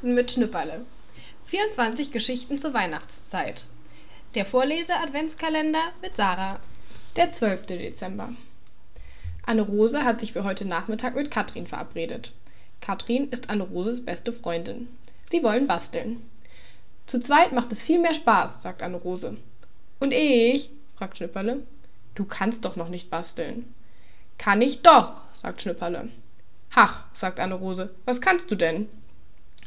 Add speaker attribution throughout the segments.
Speaker 1: Weihnachten mit Schnipperle. 24 Geschichten zur Weihnachtszeit. Der Vorlese-Adventskalender mit Sarah. Der 12. Dezember. Anne-Rose hat sich für heute Nachmittag mit Katrin verabredet. Katrin ist Anne-Roses beste Freundin. Sie wollen basteln. Zu zweit macht es viel mehr Spaß, sagt Anne-Rose. Und ich? fragt Schnipperle. Du kannst doch noch nicht basteln. Kann ich doch, sagt Schnipperle. Ach, sagt Anne-Rose, was kannst du denn?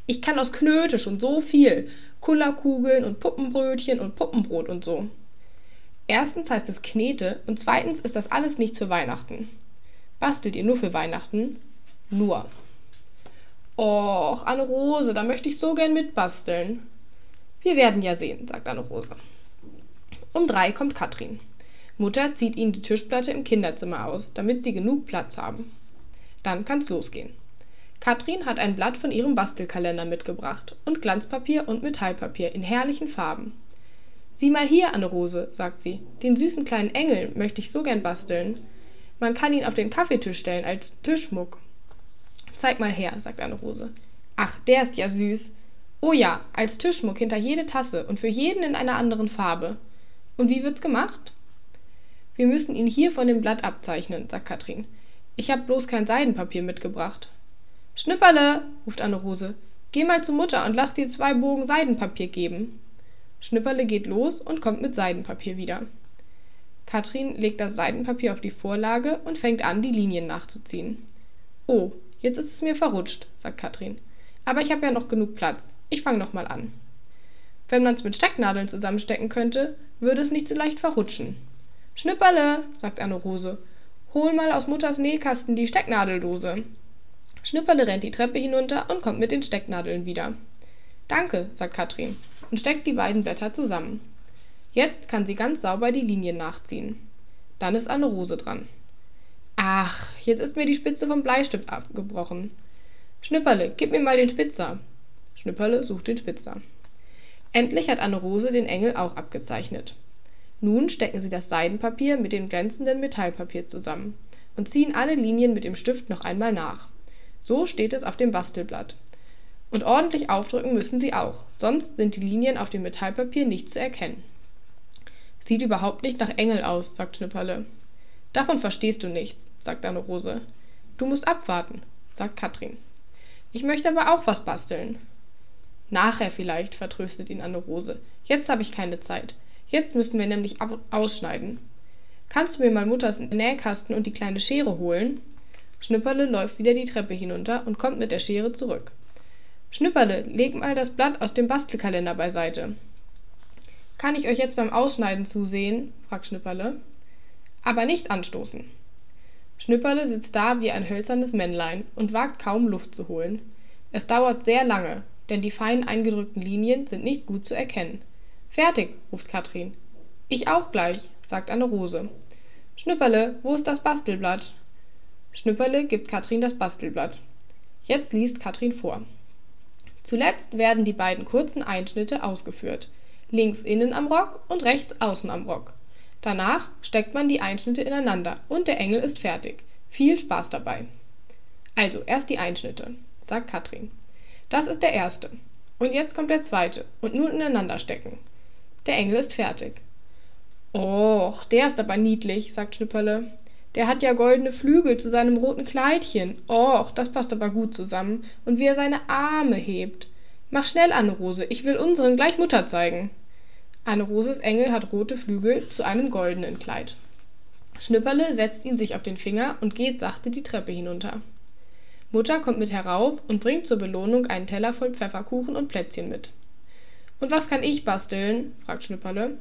Speaker 1: Ich kann aus Knöte schon so viel. Kullerkugeln und Puppenbrötchen und Puppenbrot und so. Erstens heißt es Knete und zweitens ist das alles nicht für Weihnachten. Bastelt ihr nur für Weihnachten? Nur. Och, Anne-Rose, da möchte ich so gern mitbasteln. Wir werden ja sehen, sagt Anne-Rose. Um drei kommt Katrin. Mutter zieht ihnen die Tischplatte im Kinderzimmer aus, damit sie genug Platz haben. Dann kann's losgehen. Katrin hat ein Blatt von ihrem Bastelkalender mitgebracht und Glanzpapier und Metallpapier in herrlichen Farben. Sieh mal hier, Anne-Rose, sagt sie, den süßen kleinen Engel möchte ich so gern basteln. Man kann ihn auf den Kaffeetisch stellen als Tischschmuck. Zeig mal her, sagt Anne-Rose. Ach, der ist ja süß. Oh ja, als Tischschmuck hinter jede Tasse und für jeden in einer anderen Farbe. Und wie wird's gemacht? Wir müssen ihn hier von dem Blatt abzeichnen, sagt Katrin. Ich hab bloß kein Seidenpapier mitgebracht. Schnipperle, ruft Anne-Rose, geh mal zur Mutter und lass dir zwei Bogen Seidenpapier geben. Schnipperle geht los und kommt mit Seidenpapier wieder. Katrin legt das Seidenpapier auf die Vorlage und fängt an, die Linien nachzuziehen. Oh, jetzt ist es mir verrutscht, sagt Katrin. Aber ich habe ja noch genug Platz. Ich fange nochmal an. Wenn man's mit Stecknadeln zusammenstecken könnte, würde es nicht so leicht verrutschen. Schnipperle, sagt Anne-Rose, hol mal aus Mutters Nähkasten die Stecknadeldose. Schnipperle rennt die Treppe hinunter und kommt mit den Stecknadeln wieder. Danke, sagt Katrin und steckt die beiden Blätter zusammen. Jetzt kann sie ganz sauber die Linien nachziehen. Dann ist Anne Rose dran. Ach, jetzt ist mir die Spitze vom Bleistift abgebrochen. Schnipperle, gib mir mal den Spitzer. Schnipperle sucht den Spitzer. Endlich hat Anne Rose den Engel auch abgezeichnet. Nun stecken sie das Seidenpapier mit dem glänzenden Metallpapier zusammen und ziehen alle Linien mit dem Stift noch einmal nach. So steht es auf dem Bastelblatt. Und ordentlich aufdrücken müssen Sie auch, sonst sind die Linien auf dem Metallpapier nicht zu erkennen. Sieht überhaupt nicht nach Engel aus, sagt Schnipperle. Davon verstehst du nichts, sagt Anne Rose. Du musst abwarten, sagt Katrin. Ich möchte aber auch was basteln. Nachher vielleicht, vertröstet ihn Anne Rose. Jetzt habe ich keine Zeit. Jetzt müssen wir nämlich ausschneiden. Kannst du mir mal Mutters Nähkasten und die kleine Schere holen? Schnipperle läuft wieder die Treppe hinunter und kommt mit der Schere zurück. Schnipperle, leg mal das Blatt aus dem Bastelkalender beiseite. Kann ich euch jetzt beim Ausschneiden zusehen? fragt Schnipperle. Aber nicht anstoßen. Schnipperle sitzt da wie ein hölzernes Männlein und wagt kaum Luft zu holen. Es dauert sehr lange, denn die fein eingedrückten Linien sind nicht gut zu erkennen. Fertig, ruft Katrin. Ich auch gleich, sagt Anne Rose. Schnipperle, wo ist das Bastelblatt? Schnipperle gibt Katrin das Bastelblatt. Jetzt liest Katrin vor. Zuletzt werden die beiden kurzen Einschnitte ausgeführt. Links innen am Rock und rechts außen am Rock. Danach steckt man die Einschnitte ineinander und der Engel ist fertig. Viel Spaß dabei. Also, erst die Einschnitte, sagt Katrin. Das ist der erste. Und jetzt kommt der zweite und nun ineinander stecken. Der Engel ist fertig. Och, der ist aber niedlich, sagt Schnipperle. Der hat ja goldene Flügel zu seinem roten Kleidchen. Och, das passt aber gut zusammen. Und wie er seine Arme hebt. Mach schnell, Anne-Rose, ich will unseren gleich Mutter zeigen. Anne-Roses Engel hat rote Flügel zu einem goldenen Kleid. Schnipperle setzt ihn sich auf den Finger und geht sachte die Treppe hinunter. Mutter kommt mit herauf und bringt zur Belohnung einen Teller voll Pfefferkuchen und Plätzchen mit. Und was kann ich basteln? fragt Schnipperle.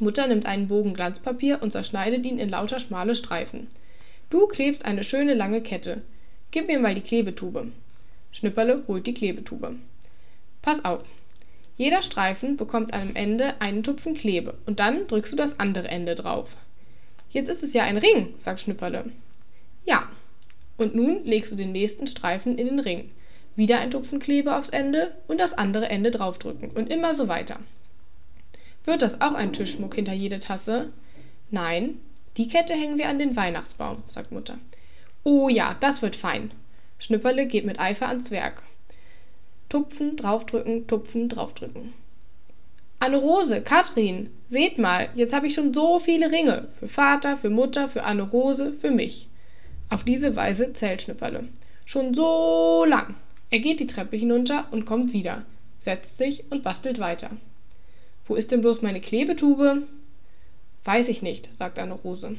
Speaker 1: Mutter nimmt einen Bogen Glanzpapier und zerschneidet ihn in lauter schmale Streifen. Du klebst eine schöne lange Kette. Gib mir mal die Klebetube. Schnipperle holt die Klebetube. Pass auf. Jeder Streifen bekommt am Ende einen Tupfen Klebe und dann drückst du das andere Ende drauf. Jetzt ist es ja ein Ring, sagt Schnipperle. Ja. Und nun legst du den nächsten Streifen in den Ring. Wieder ein Tupfen Klebe aufs Ende und das andere Ende draufdrücken und immer so weiter. Wird das auch ein Tischschmuck hinter jede Tasse? Nein, die Kette hängen wir an den Weihnachtsbaum, sagt Mutter. Oh ja, das wird fein. Schnipperle geht mit Eifer ans Werk. Tupfen, draufdrücken, tupfen, draufdrücken. Anne-Rose, Katrin, seht mal, jetzt habe ich schon so viele Ringe. Für Vater, für Mutter, für Anne-Rose, für mich. Auf diese Weise zählt Schnipperle. Schon so lang. Er geht die Treppe hinunter und kommt wieder, setzt sich und bastelt weiter. Wo ist denn bloß meine Klebetube? Weiß ich nicht, sagt Anne-Rose.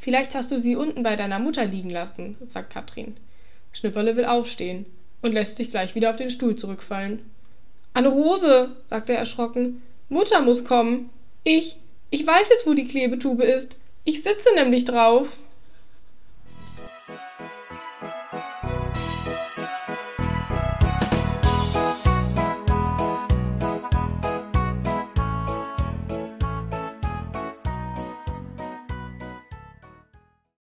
Speaker 1: Vielleicht hast du sie unten bei deiner Mutter liegen lassen, sagt Katrin. Schnipperle will aufstehen und lässt sich gleich wieder auf den Stuhl zurückfallen. Anne-Rose, sagt er erschrocken, Mutter muss kommen. Ich, ich weiß jetzt, wo die Klebetube ist. Ich sitze nämlich drauf.